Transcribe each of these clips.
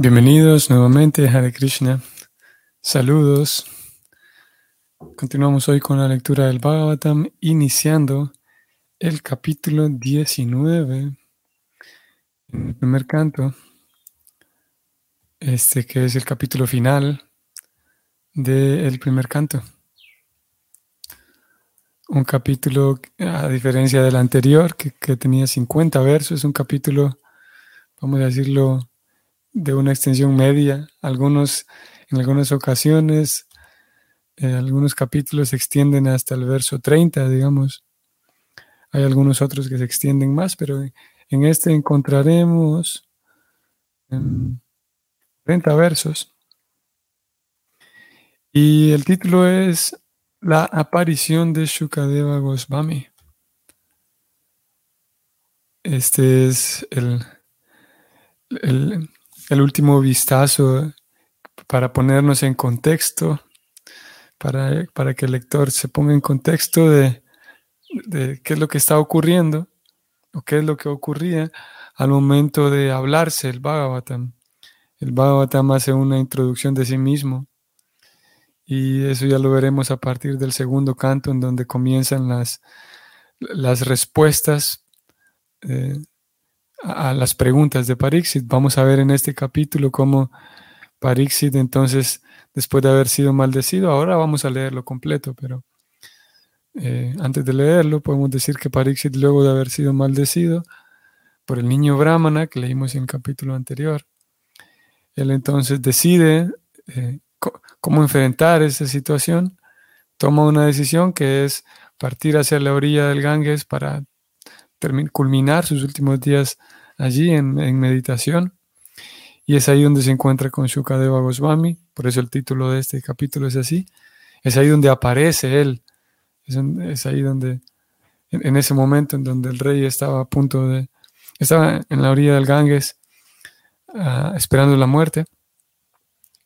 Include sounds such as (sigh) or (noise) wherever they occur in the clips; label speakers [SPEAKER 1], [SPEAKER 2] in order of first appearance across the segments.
[SPEAKER 1] Bienvenidos nuevamente, Hare Krishna. Saludos. Continuamos hoy con la lectura del Bhagavatam, iniciando el capítulo 19, en el primer canto, este que es el capítulo final del primer canto. Un capítulo, a diferencia del anterior, que, que tenía 50 versos, un capítulo, vamos a decirlo, de una extensión media. Algunos, en algunas ocasiones, eh, algunos capítulos se extienden hasta el verso 30, digamos. Hay algunos otros que se extienden más, pero en este encontraremos 30 versos. Y el título es La aparición de Shukadeva Goswami. Este es el, el último vistazo para ponernos en contexto, para, para que el lector se ponga en contexto de, qué es lo que está ocurriendo o qué es lo que ocurría al momento de hablarse el Bhagavatam. El Bhagavatam hace una introducción de sí mismo y eso ya lo veremos a partir del segundo canto en donde comienzan las, las respuestas eh, a las preguntas de Parixit. Vamos a ver en este capítulo cómo Parixit entonces, después de haber sido maldecido, ahora vamos a leerlo completo, pero eh, antes de leerlo podemos decir que Parixit luego de haber sido maldecido por el niño Brahmana que leímos en el capítulo anterior, él entonces decide eh, cómo enfrentar esa situación, toma una decisión que es partir hacia la orilla del Ganges para culminar sus últimos días allí en, meditación. Y es ahí donde se encuentra con Shukadeva Goswami, por eso el título de este capítulo es así. Es ahí donde aparece él, es, ahí donde, en, ese momento en donde el rey estaba a punto de, estaba en la orilla del Ganges ah, esperando la muerte,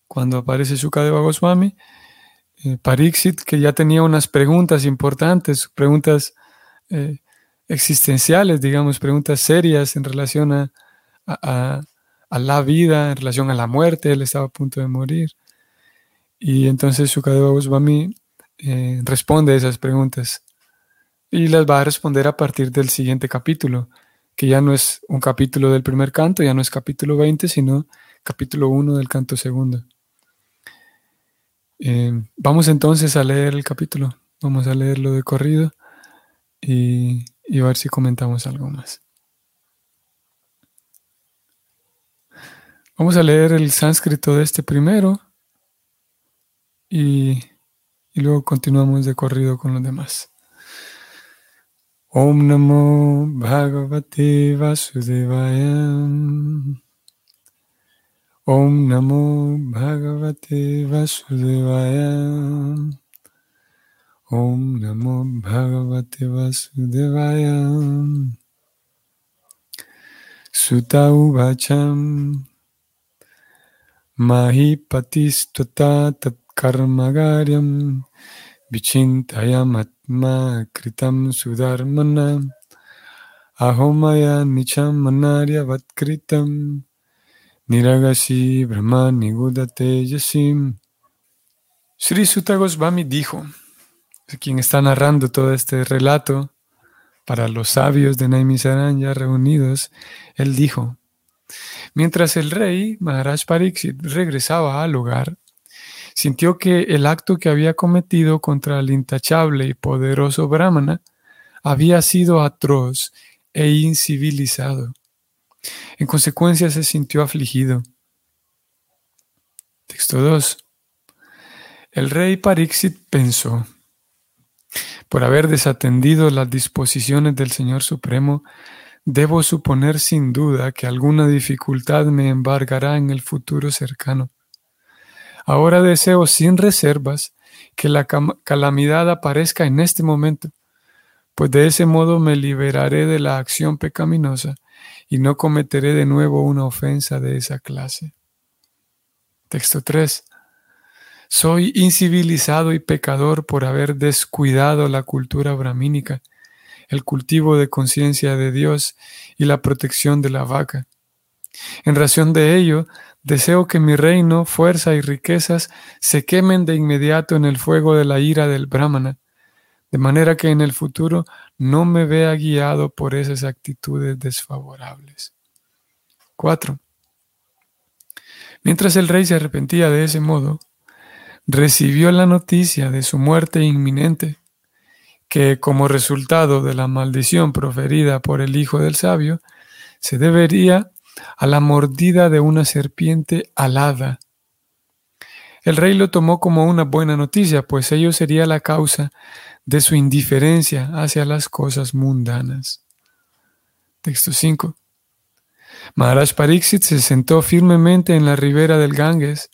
[SPEAKER 1] cuando aparece Shukadeva Goswami, eh, Pariksit, que ya tenía unas preguntas importantes, preguntas eh, existenciales, digamos, preguntas serias en relación a, a, la vida, en relación a la muerte, él estaba a punto de morir. Y entonces Shukadeva Goswami eh, responde a esas preguntas y las va a responder a partir del siguiente capítulo, que ya no es un capítulo del primer canto, ya no es capítulo 20, sino capítulo 1 del canto segundo. Eh, vamos entonces a leer el capítulo, vamos a leerlo de corrido y y a ver si comentamos algo más. Vamos a leer el sánscrito de este primero y, luego continuamos de corrido con los demás. Om Namo Bhagavate Vasudevaya. Om Namo Bhagavate Vasudevaya. Om Namo Bhagavate Vasudevaya. Sutta Uvacham Mahipatistata Tat Karmagaryam Vichintayam Atma Kritam Sudharmana Ahomaya Nicham Manarya Vatkritam. Niragasi Brahma Nigudate Yasim Sri Sutta Goswami dijo quien está narrando todo este relato, para los sabios de Naimisarán ya reunidos, él dijo, mientras el rey Maharaj Pariksit regresaba al hogar, sintió que el acto que había cometido contra el intachable y poderoso Brahmana había sido atroz e incivilizado. En consecuencia se sintió afligido. Texto 2. El rey Pariksit pensó, por haber desatendido las disposiciones del Señor Supremo, debo suponer sin duda que alguna dificultad me embargará en el futuro cercano. Ahora deseo sin reservas que la calamidad aparezca en este momento, pues de ese modo me liberaré de la acción pecaminosa y no cometeré de nuevo una ofensa de esa clase. Texto 3. Soy incivilizado y pecador por haber descuidado la cultura brahmínica, el cultivo de conciencia de Dios y la protección de la vaca. En razón de ello, deseo que mi reino, fuerza y riquezas se quemen de inmediato en el fuego de la ira del Brahmana, de manera que en el futuro no me vea guiado por esas actitudes desfavorables. 4. Mientras el rey se arrepentía de ese modo, recibió la noticia de su muerte inminente, que como resultado de la maldición proferida por el hijo del sabio, se debería a la mordida de una serpiente alada. El rey lo tomó como una buena noticia, pues ello sería la causa de su indiferencia hacia las cosas mundanas. Texto 5. Maharaj Pariksit se sentó firmemente en la ribera del Ganges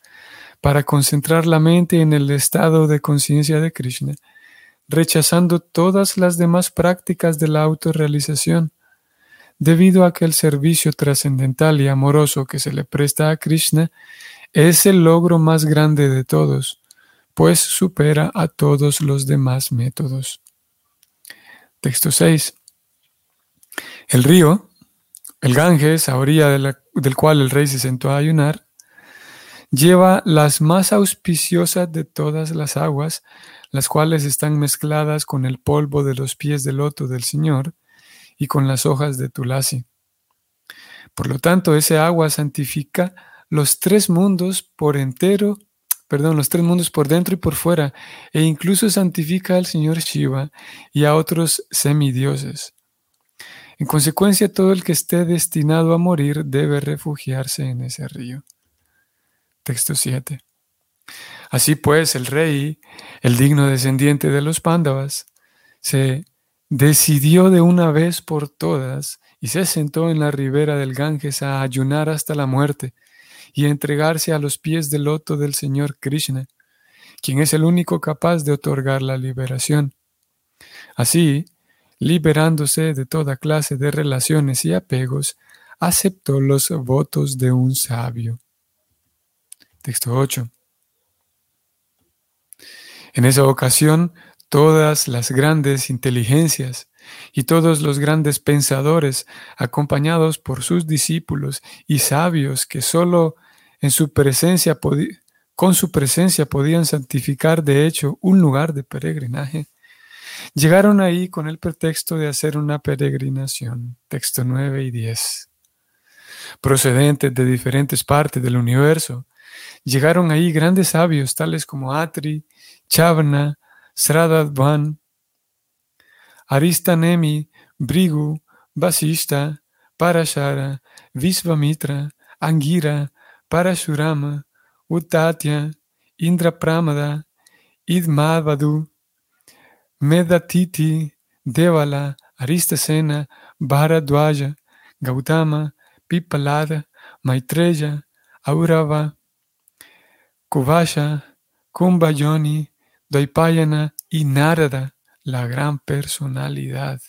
[SPEAKER 1] para concentrar la mente en el estado de conciencia de Krishna, rechazando todas las demás prácticas de la autorrealización debido a que el servicio trascendental y amoroso que se le presta a Krishna es el logro más grande de todos, pues supera a todos los demás métodos. Texto 6. El río, el Ganges, a orilla del cual el rey se sentó a ayunar, lleva las más auspiciosas de todas las aguas, las cuales están mezcladas con el polvo de los pies del loto del Señor, y con las hojas de tulasi. Por lo tanto, ese agua santifica los tres mundos por entero, perdón, los tres mundos por dentro y por fuera, e incluso santifica al señor Shiva y a otros semidioses. En consecuencia, todo el que esté destinado a morir debe refugiarse en ese río. Texto 7. Así pues, el rey, el digno descendiente de los Pándavas, se decidió de una vez por todas y se sentó en la ribera del Ganges a ayunar hasta la muerte y a entregarse a los pies del loto del Señor Krishna, quien es el único capaz de otorgar la liberación. Así, liberándose de toda clase de relaciones y apegos, aceptó los votos de un sabio. Texto 8. En esa ocasión todas las grandes inteligencias y todos los grandes pensadores, acompañados por sus discípulos y sabios que sólo en su presencia con su presencia podían santificar de hecho un lugar de peregrinaje, llegaron ahí con el pretexto de hacer una peregrinación. Texto 9 y 10. Procedentes de diferentes partes del universo, llegaron ahí grandes sabios tales como Atri, Chavna, Sradadvan, Aristanemi, Brigu, Vasista, Parashara, Visvamitra, Angira, Parashurama, Uttatya, Indrapramada, Idmadvadu, Medatiti, Devala, Aristasena, Bharadwaja, Gautama, Pipalada, Maitreya, Aurava, Kuvasha, Kumbhayoni, Dvaipayana y Narada, la gran personalidad.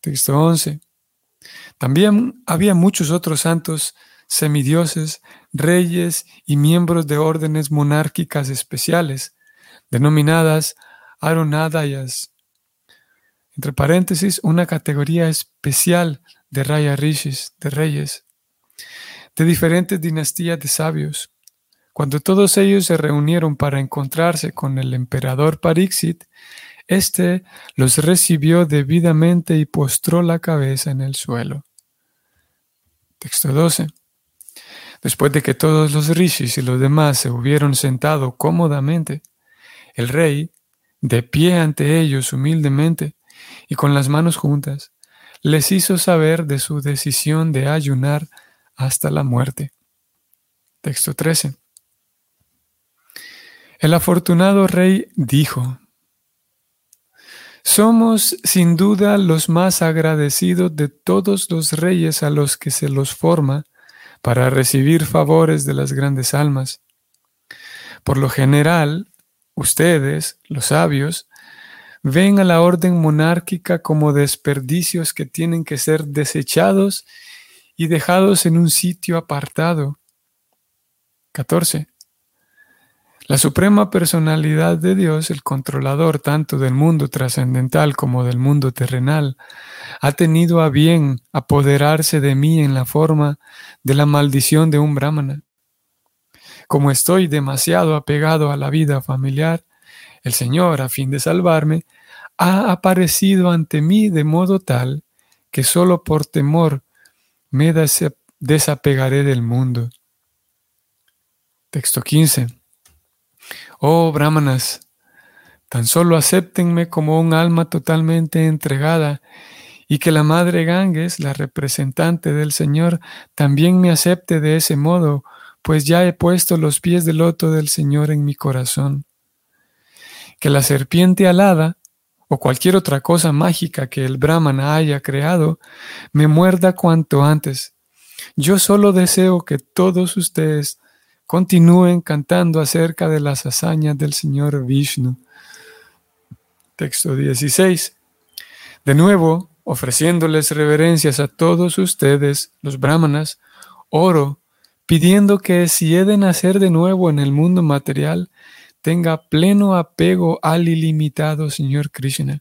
[SPEAKER 1] Texto 11. También había muchos otros santos, semidioses, reyes y miembros de órdenes monárquicas especiales, denominadas Arunadayas. Entre paréntesis, una categoría especial de Raya Rishis, de reyes, de diferentes dinastías de sabios. Cuando todos ellos se reunieron para encontrarse con el emperador Parixit, éste los recibió debidamente y postró la cabeza en el suelo. Texto 12. Después de que todos los rishis y los demás se hubieron sentado cómodamente, el rey, de pie ante ellos humildemente y con las manos juntas, les hizo saber de su decisión de ayunar hasta la muerte. Texto 13. El afortunado rey dijo, Somos sin duda los más agradecidos de todos los reyes a los que se los forma para recibir favores de las grandes almas. Por lo general, ustedes, los sabios, ven a la orden monárquica como desperdicios que tienen que ser desechados y dejados en un sitio apartado. 14. La suprema personalidad de Dios, el controlador tanto del mundo trascendental como del mundo terrenal, ha tenido a bien apoderarse de mí en la forma de la maldición de un brahmana. Como estoy demasiado apegado a la vida familiar, el Señor, a fin de salvarme, ha aparecido ante mí de modo tal que solo por temor me desapegaré del mundo. Texto 15. Oh brahmanas, tan solo acéptenme como un alma totalmente entregada y que la madre Ganges, la representante del Señor, también me acepte de ese modo, pues ya he puesto los pies del loto del Señor en mi corazón. Que la serpiente alada, o cualquier otra cosa mágica que el Brahmana haya creado, me muerda cuanto antes. Yo solo deseo que todos ustedes continúen cantando acerca de las hazañas del Señor Vishnu. Texto 16. De nuevo, ofreciéndoles reverencias a todos ustedes, los brahmanas, oro, pidiendo que si he de nacer de nuevo en el mundo material, tenga pleno apego al ilimitado Señor Krishna,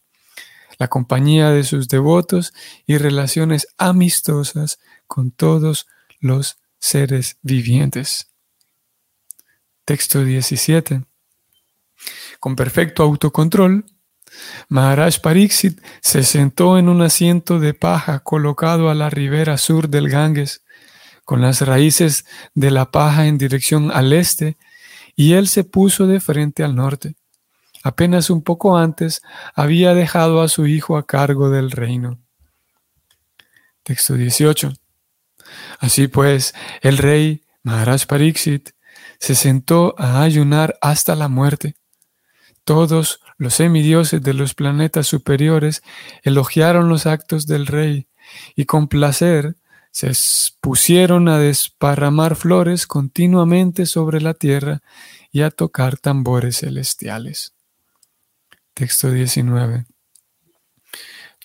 [SPEAKER 1] la compañía de sus devotos y relaciones amistosas con todos los seres vivientes. Texto 17. Con perfecto autocontrol, Maharaj Pariksit se sentó en un asiento de paja colocado a la ribera sur del Ganges, con las raíces de la paja en dirección al este y él se puso de frente al norte. Apenas un poco antes había dejado a su hijo a cargo del reino. Texto 18. Así pues, el rey Maharaj Pariksit se sentó a ayunar hasta la muerte. Todos los semidioses de los planetas superiores elogiaron los actos del rey y con placer se pusieron a desparramar flores continuamente sobre la tierra y a tocar tambores celestiales. Texto 19.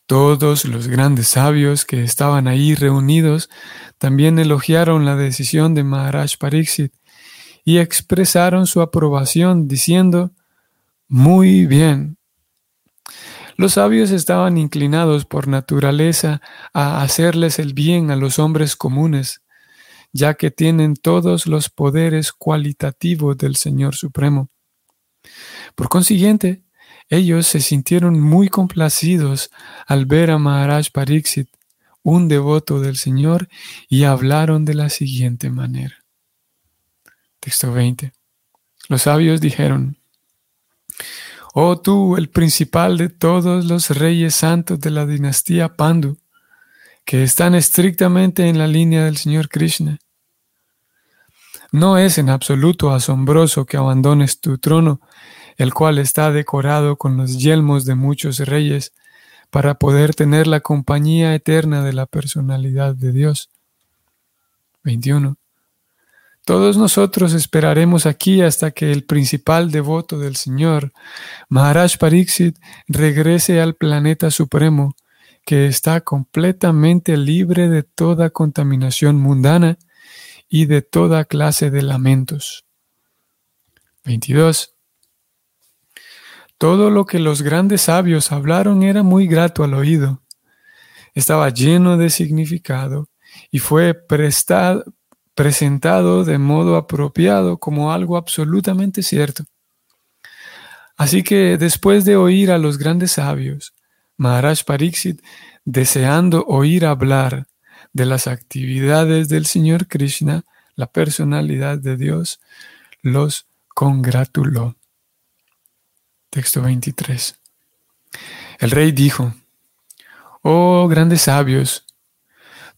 [SPEAKER 1] Todos los grandes sabios que estaban ahí reunidos también elogiaron la decisión de Maharaj Pariksit y expresaron su aprobación diciendo, muy bien, los sabios estaban inclinados por naturaleza a hacerles el bien a los hombres comunes, ya que tienen todos los poderes cualitativos del Señor Supremo. Por consiguiente, ellos se sintieron muy complacidos al ver a Maharaj Pariksit, un devoto del Señor, y hablaron de la siguiente manera. Texto 20. Los sabios dijeron, Oh tú, el principal de todos los reyes santos de la dinastía Pandu, que están estrictamente en la línea del Señor Krishna. No es en absoluto asombroso que abandones tu trono, el cual está decorado con los yelmos de muchos reyes, para poder tener la compañía eterna de la personalidad de Dios. 21. Todos nosotros esperaremos aquí hasta que el principal devoto del Señor, Maharaj Pariksit, regrese al planeta supremo, que está completamente libre de toda contaminación mundana y de toda clase de lamentos. 22. Todo lo que los grandes sabios hablaron era muy grato al oído. Estaba lleno de significado y fue prestado, presentado de modo apropiado como algo absolutamente cierto. Así que después de oír a los grandes sabios, Maharaj Pariksit, deseando oír hablar de las actividades del Señor Krishna, la personalidad de Dios, los congratuló. Texto 23. El rey dijo, Oh grandes sabios,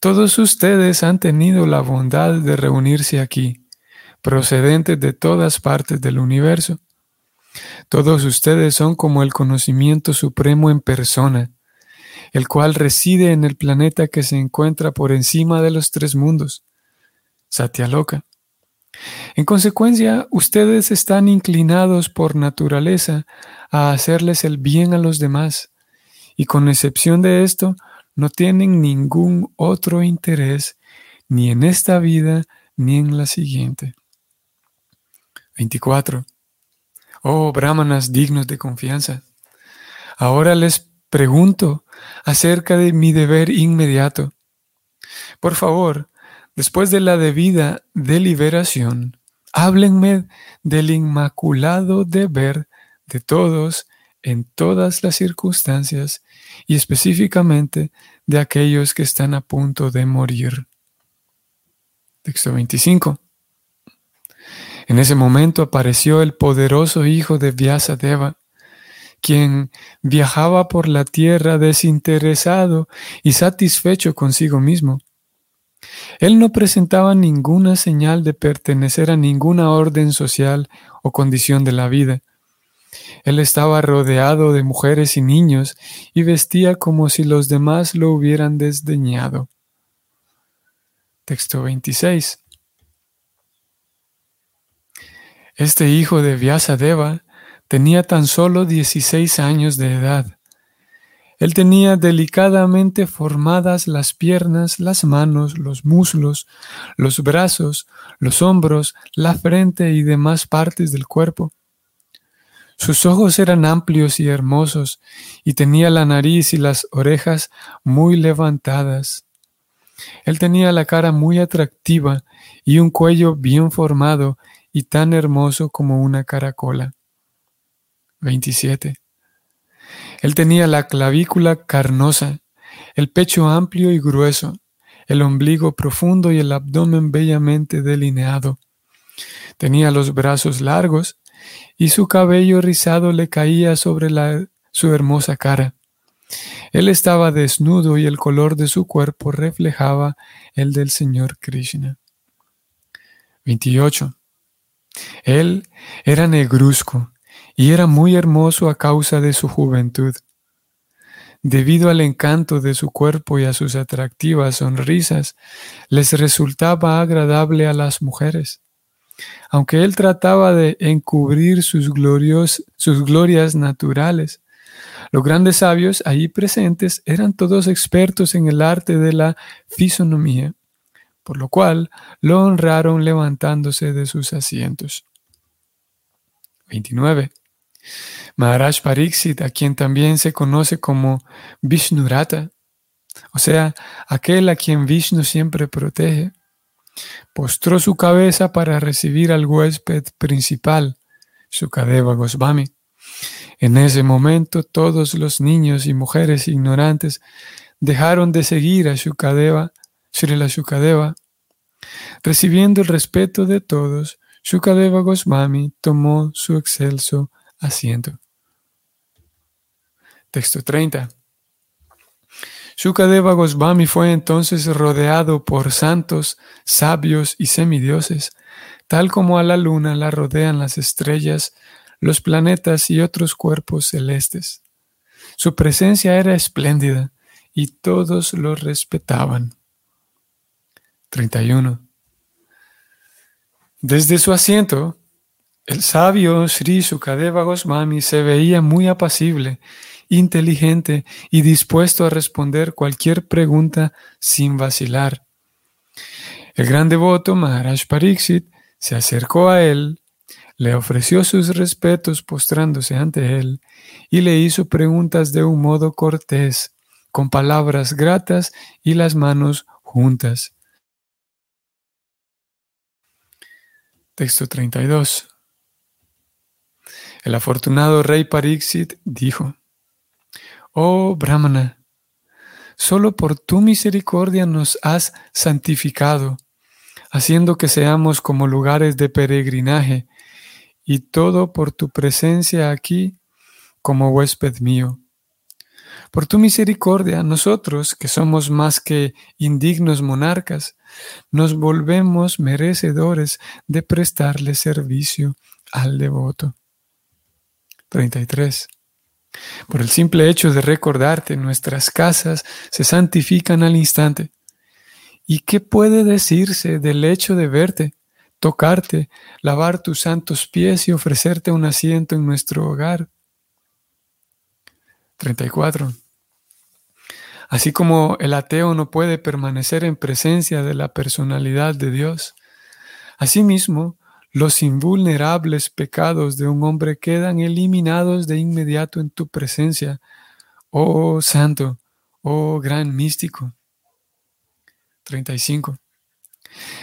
[SPEAKER 1] todos ustedes han tenido la bondad de reunirse aquí, procedentes de todas partes del universo. Todos ustedes son como el conocimiento supremo en persona, el cual reside en el planeta que se encuentra por encima de los tres mundos, Satyaloka. En consecuencia, ustedes están inclinados por naturaleza a hacerles el bien a los demás, y con excepción de esto, no tienen ningún otro interés ni en esta vida ni en la siguiente. 24. Oh, brahmanas dignos de confianza, ahora les pregunto acerca de mi deber inmediato. Por favor, después de la debida deliberación, háblenme del inmaculado deber de todos en todas las circunstancias y específicamente de aquellos que están a punto de morir. Texto 25. En ese momento apareció el poderoso hijo de Vyasadeva, quien viajaba por la tierra desinteresado y satisfecho consigo mismo. Él no presentaba ninguna señal de pertenecer a ninguna orden social o condición de la vida. Él estaba rodeado de mujeres y niños y vestía como si los demás lo hubieran desdeñado. Texto 26. Este hijo de Vyasadeva tenía tan solo 16 años de edad. Él tenía delicadamente formadas las piernas, las manos, los muslos, los brazos, los hombros, la frente y demás partes del cuerpo. Sus ojos eran amplios y hermosos, y tenía la nariz y las orejas muy levantadas. Él tenía la cara muy atractiva y un cuello bien formado y tan hermoso como una caracola. 27. Él tenía la clavícula carnosa, el pecho amplio y grueso, el ombligo profundo y el abdomen bellamente delineado. Tenía los brazos largos y su cabello rizado le caía sobre la, su hermosa cara. Él estaba desnudo y el color de su cuerpo reflejaba el del Señor Krishna. 28. Él era negruzco y era muy hermoso a causa de su juventud. Debido al encanto de su cuerpo y a sus atractivas sonrisas, les resultaba agradable a las mujeres. Aunque él trataba de encubrir sus, glorias naturales, los grandes sabios allí presentes eran todos expertos en el arte de la fisonomía por lo cual lo honraron levantándose de sus asientos. 29. Maharaj Pariksit, a quien también se conoce como Vishnurata, o sea, aquel a quien Vishnu siempre protege, postró su cabeza para recibir al huésped principal, Sukadeva Goswami. En ese momento todos los niños y mujeres ignorantes dejaron de seguir a Shukadeva Srila Shukadeva. Recibiendo el respeto de todos, Shukadeva Goswami tomó su excelso asiento. Texto 30. Shukadeva Goswami fue entonces rodeado por santos, sabios y semidioses, tal como a la luna la rodean las estrellas, los planetas y otros cuerpos celestes. Su presencia era espléndida y todos lo respetaban. 31. Desde su asiento, el sabio Sri Sukadeva Goswami se veía muy apacible, inteligente y dispuesto a responder cualquier pregunta sin vacilar. El gran devoto Maharaj Pariksit se acercó a él, le ofreció sus respetos postrándose ante él y le hizo preguntas de un modo cortés, con palabras gratas y las manos juntas. Texto 32. El afortunado rey Pariksit dijo, Oh Brahmana, solo por tu misericordia nos has santificado, haciendo que seamos como lugares de peregrinaje, y todo por tu presencia aquí como huésped mío. Por tu misericordia, nosotros, que somos más que indignos monarcas, nos volvemos merecedores de prestarle servicio al devoto. 33. Por el simple hecho de recordarte, nuestras casas se santifican al instante. ¿Y qué puede decirse del hecho de verte, tocarte, lavar tus santos pies y ofrecerte un asiento en nuestro hogar? 34. Así como el ateo no puede permanecer en presencia de la personalidad de Dios, asimismo, los invulnerables pecados de un hombre quedan eliminados de inmediato en tu presencia, oh santo, oh gran místico. 35.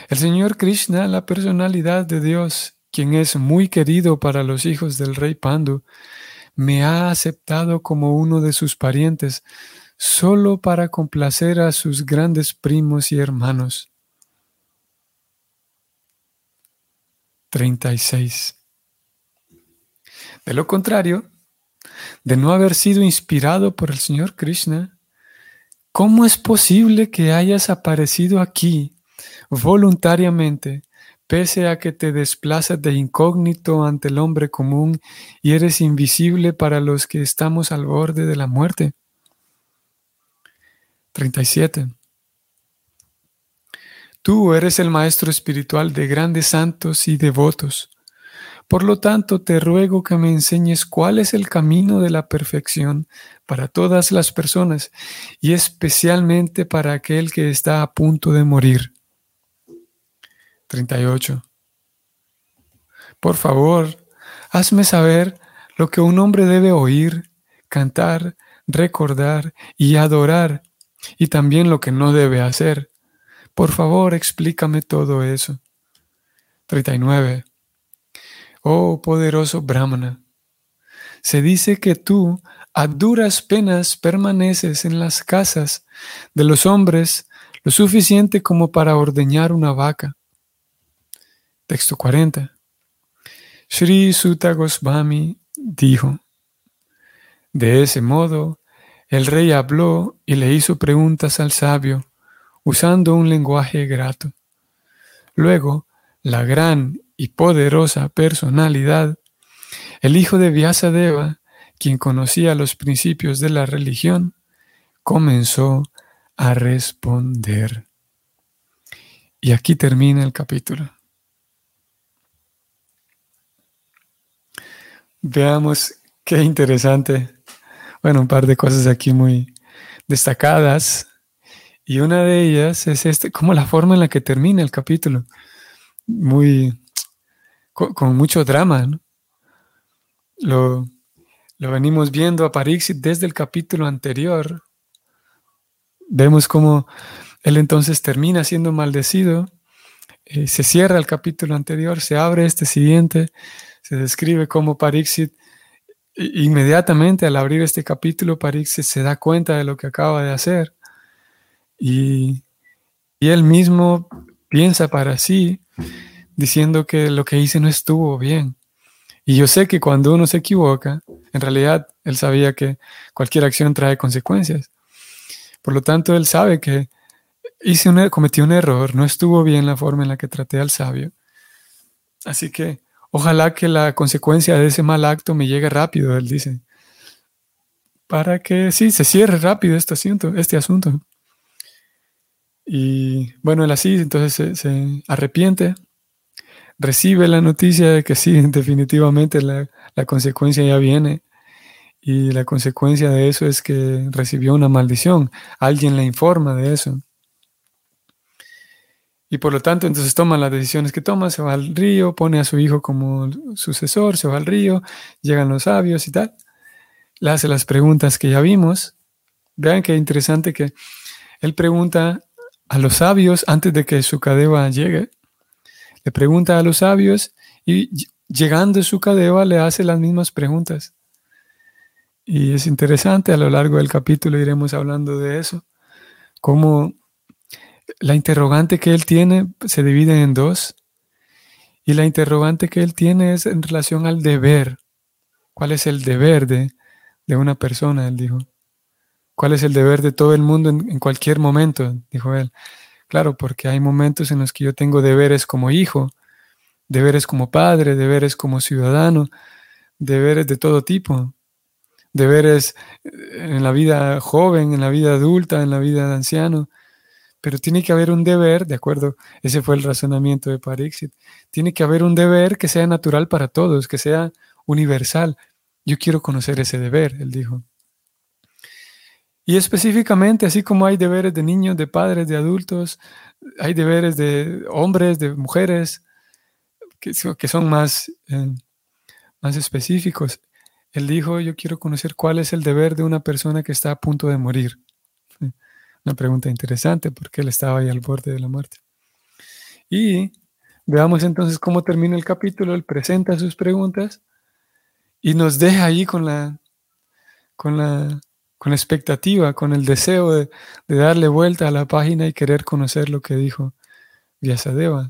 [SPEAKER 1] El Señor Krishna, la personalidad de Dios, quien es muy querido para los hijos del rey Pandu, me ha aceptado como uno de sus parientes solo para complacer a sus grandes primos y hermanos. 36. De lo contrario, de no haber sido inspirado por el Señor Krishna, ¿cómo es posible que hayas aparecido aquí voluntariamente, pese a que te desplazas de incógnito ante el hombre común y eres invisible para los que estamos al borde de la muerte? 37. Tú eres el maestro espiritual de grandes santos y devotos. Por lo tanto, te ruego que me enseñes cuál es el camino de la perfección para todas las personas y especialmente para aquel que está a punto de morir. 38. Por favor, hazme saber lo que un hombre debe oír, cantar, recordar y adorar y también lo que no debe hacer. Por favor, explícame todo eso. 39. Oh poderoso Brahmana, se dice que tú a duras penas permaneces en las casas de los hombres lo suficiente como para ordeñar una vaca. Texto 40. Sri Sutta Goswami dijo, de ese modo, el rey habló y le hizo preguntas al sabio, usando un lenguaje grato. Luego, la gran y poderosa personalidad, el hijo de Vyasadeva, quien conocía los principios de la religión, comenzó a responder. Y aquí termina el capítulo. Veamos qué interesante bueno, un par de cosas aquí muy destacadas. Y una de ellas es este, como la forma en la que termina el capítulo. Muy, con, mucho drama. Lo, lo, venimos viendo a Parixit desde el capítulo anterior. Vemos cómo él entonces termina siendo maldecido. Eh, se cierra el capítulo anterior, se abre este siguiente, se describe cómo Parixit Inmediatamente al abrir este capítulo, Parixis se da cuenta de lo que acaba de hacer y, él mismo piensa para sí, diciendo que lo que hice no estuvo bien. Y yo sé que cuando uno se equivoca, en realidad él sabía que cualquier acción trae consecuencias. Por lo tanto, él sabe que hice un, cometí un error, no estuvo bien la forma en la que traté al sabio. Así que Ojalá que la consecuencia de ese mal acto me llegue rápido, él dice. Para que sí, se cierre rápido este asunto. Este asunto. Y bueno, él así, entonces se, arrepiente, recibe la noticia de que sí, (laughs) definitivamente la, la consecuencia ya viene. Y la consecuencia de eso es que recibió una maldición. Alguien le informa de eso. Y por lo tanto, entonces toma las decisiones que toma, se va al río, pone a su hijo como sucesor, se va al río, llegan los sabios y tal. Le hace las preguntas que ya vimos. Vean qué interesante que él pregunta a los sabios antes de que su cadeva llegue. Le pregunta a los sabios y llegando su cadeva le hace las mismas preguntas. Y es interesante, a lo largo del capítulo iremos hablando de eso, cómo la interrogante que él tiene se divide en dos. Y la interrogante que él tiene es en relación al deber. ¿Cuál es el deber de, una persona? Él dijo. ¿Cuál es el deber de todo el mundo en, cualquier momento? Dijo él. Claro, porque hay momentos en los que yo tengo deberes como hijo, deberes como padre, deberes como ciudadano, deberes de todo tipo, deberes en la vida joven, en la vida adulta, en la vida de anciano, pero tiene que haber un deber, de acuerdo, ese fue el razonamiento de Parixit, tiene que haber un deber que sea natural para todos, que sea universal. Yo quiero conocer ese deber, él dijo. Y específicamente, así como hay deberes de niños, de padres, de adultos, hay deberes de hombres, de mujeres, que, son más, eh, más específicos. Él dijo, yo quiero conocer cuál es el deber de una persona que está a punto de morir. Una pregunta interesante porque él estaba ahí al borde de la muerte. Y veamos entonces cómo termina el capítulo. Él presenta sus preguntas y nos deja ahí con la, con la, con expectativa, con el deseo de, darle vuelta a la página y querer conocer lo que dijo Vyasadeva.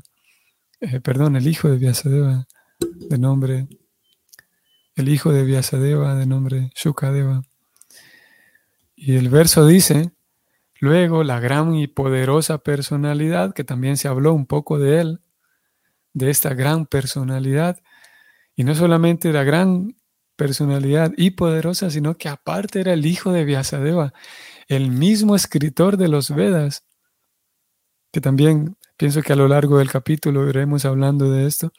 [SPEAKER 1] Eh, perdón, el hijo de Vyasadeva, de nombre, el hijo de Vyasadeva, de nombre Shukadeva. Y el verso dice, luego la gran y poderosa personalidad, que también se habló un poco de él, de esta gran personalidad, y no solamente la gran personalidad y poderosa, sino que aparte era el hijo de Vyasadeva, el mismo escritor de los Vedas, que también pienso que a lo largo del capítulo iremos hablando de esto,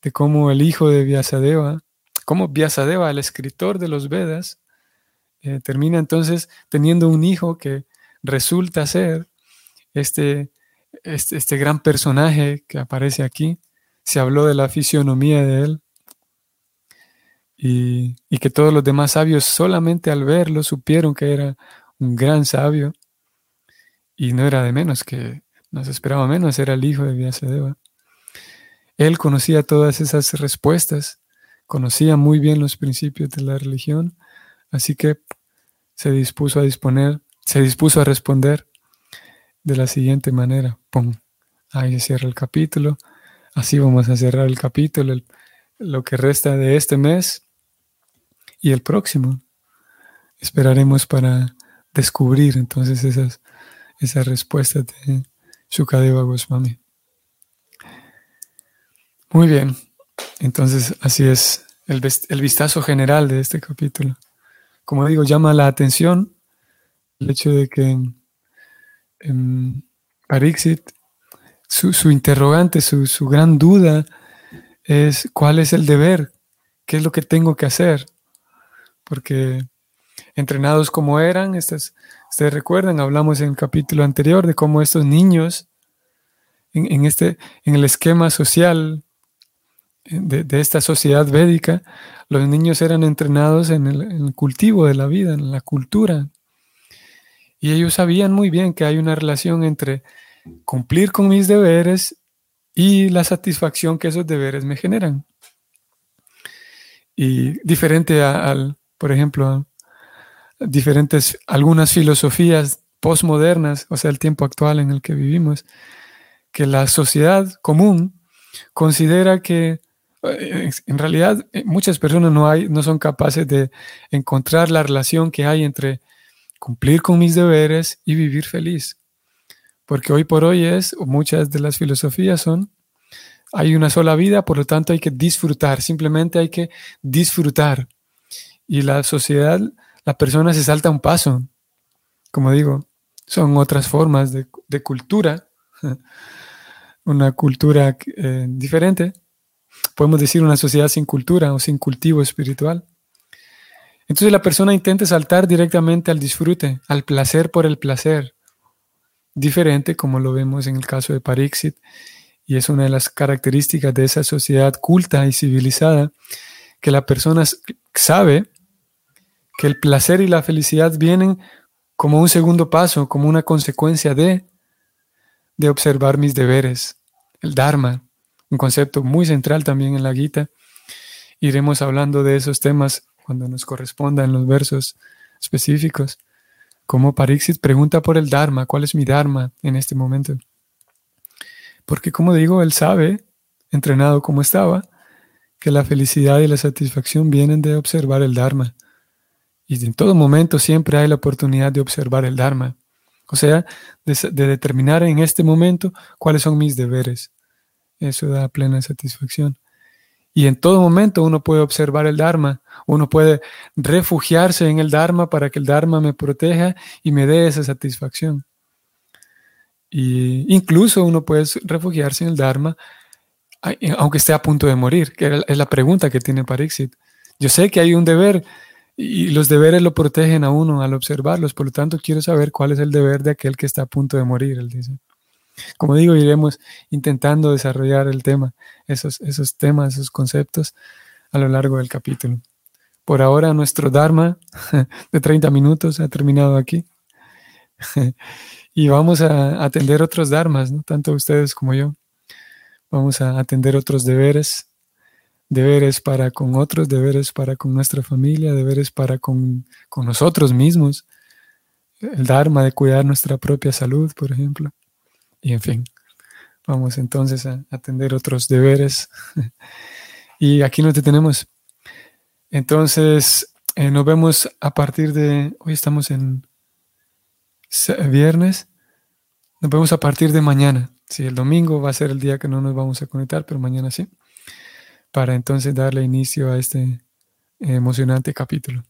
[SPEAKER 1] de cómo el hijo de Vyasadeva, cómo Vyasadeva, el escritor de los Vedas, eh, termina entonces teniendo un hijo que resulta ser este, este, este gran personaje que aparece aquí. Se habló de la fisionomía de él, y, que todos los demás sabios solamente al verlo supieron que era un gran sabio y no era de menos, que no se esperaba menos, era el hijo de Vyasadeva. Él conocía todas esas respuestas, conocía muy bien los principios de la religión, así que se dispuso a disponer, se dispuso a responder de la siguiente manera. ¡Pum! Ahí se cierra el capítulo. Así vamos a cerrar el capítulo, lo que resta de este mes y el próximo. Esperaremos para descubrir entonces esas, esas respuestas de Shukadeva Goswami. Muy bien, entonces así es el, el vistazo general de este capítulo. Como digo, llama la atención el hecho de que en Parixit, su, su interrogante, su, su gran duda es cuál es el deber, qué es lo que tengo que hacer porque entrenados como eran, ustedes recuerdan, hablamos en el capítulo anterior de cómo estos niños, en, este, en el esquema social de, esta sociedad védica, los niños eran entrenados en el cultivo de la vida, en la cultura. Y ellos sabían muy bien que hay una relación entre cumplir con mis deberes y la satisfacción que esos deberes me generan. Y diferente al, por ejemplo, diferentes, algunas filosofías postmodernas, o sea, el tiempo actual en el que vivimos, que la sociedad común considera que eh, en realidad eh, muchas personas no, hay, no son capaces de encontrar la relación que hay entre cumplir con mis deberes y vivir feliz. Porque hoy por hoy es, o muchas de las filosofías son, hay una sola vida, por lo tanto hay que disfrutar, simplemente hay que disfrutar y la sociedad, la persona se salta un paso. Como digo, son otras formas de, cultura, (laughs) una cultura eh, diferente. Podemos decir una sociedad sin cultura o sin cultivo espiritual. Entonces la persona intenta saltar directamente al disfrute, al placer por el placer, diferente como lo vemos en el caso de Parixit, y es una de las características de esa sociedad culta y civilizada, que la persona sabe que el placer y la felicidad vienen como un segundo paso, como una consecuencia de, de observar mis deberes, el Dharma, un concepto muy central también en la Gita. Iremos hablando de esos temas cuando nos corresponda en los versos específicos. Como Parixit pregunta por el Dharma, ¿cuál es mi Dharma en este momento? Porque como digo, él sabe, entrenado como estaba, que la felicidad y la satisfacción vienen de observar el Dharma. Y en todo momento siempre hay la oportunidad de observar el Dharma. O sea, de, determinar en este momento cuáles son mis deberes. Eso da plena satisfacción. Y en todo momento uno puede observar el Dharma, uno puede refugiarse en el Dharma para que el Dharma me proteja y me dé esa satisfacción. Y incluso uno puede refugiarse en el Dharma aunque esté a punto de morir, que es la pregunta que tiene Parixit. Yo sé que hay un deber y los deberes lo protegen a uno al observarlos, por lo tanto quiero saber cuál es el deber de aquel que está a punto de morir, él dice. como digo, iremos intentando desarrollar el tema, esos, esos temas, esos conceptos a lo largo del capítulo. Por ahora nuestro Dharma (laughs) de 30 minutos ha terminado aquí. (laughs) y vamos a atender otros Dharmas, ¿no? tanto ustedes como yo. Vamos a atender otros deberes, deberes para con otros, deberes para con nuestra familia, deberes para con, con nosotros mismos. El Dharma de cuidar nuestra propia salud, por ejemplo. Y en fin, vamos entonces a atender otros deberes. (laughs) y aquí nos detenemos. Entonces, eh, nos vemos a partir de, hoy estamos en viernes, nos vemos a partir de mañana. Sí, el domingo va a ser el día que no nos vamos a conectar, pero mañana sí, para entonces darle inicio a este emocionante capítulo.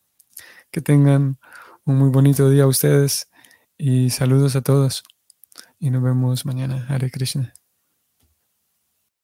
[SPEAKER 1] Que tengan un muy bonito día ustedes y saludos a todos. Y nos vemos mañana. Hare Krishna.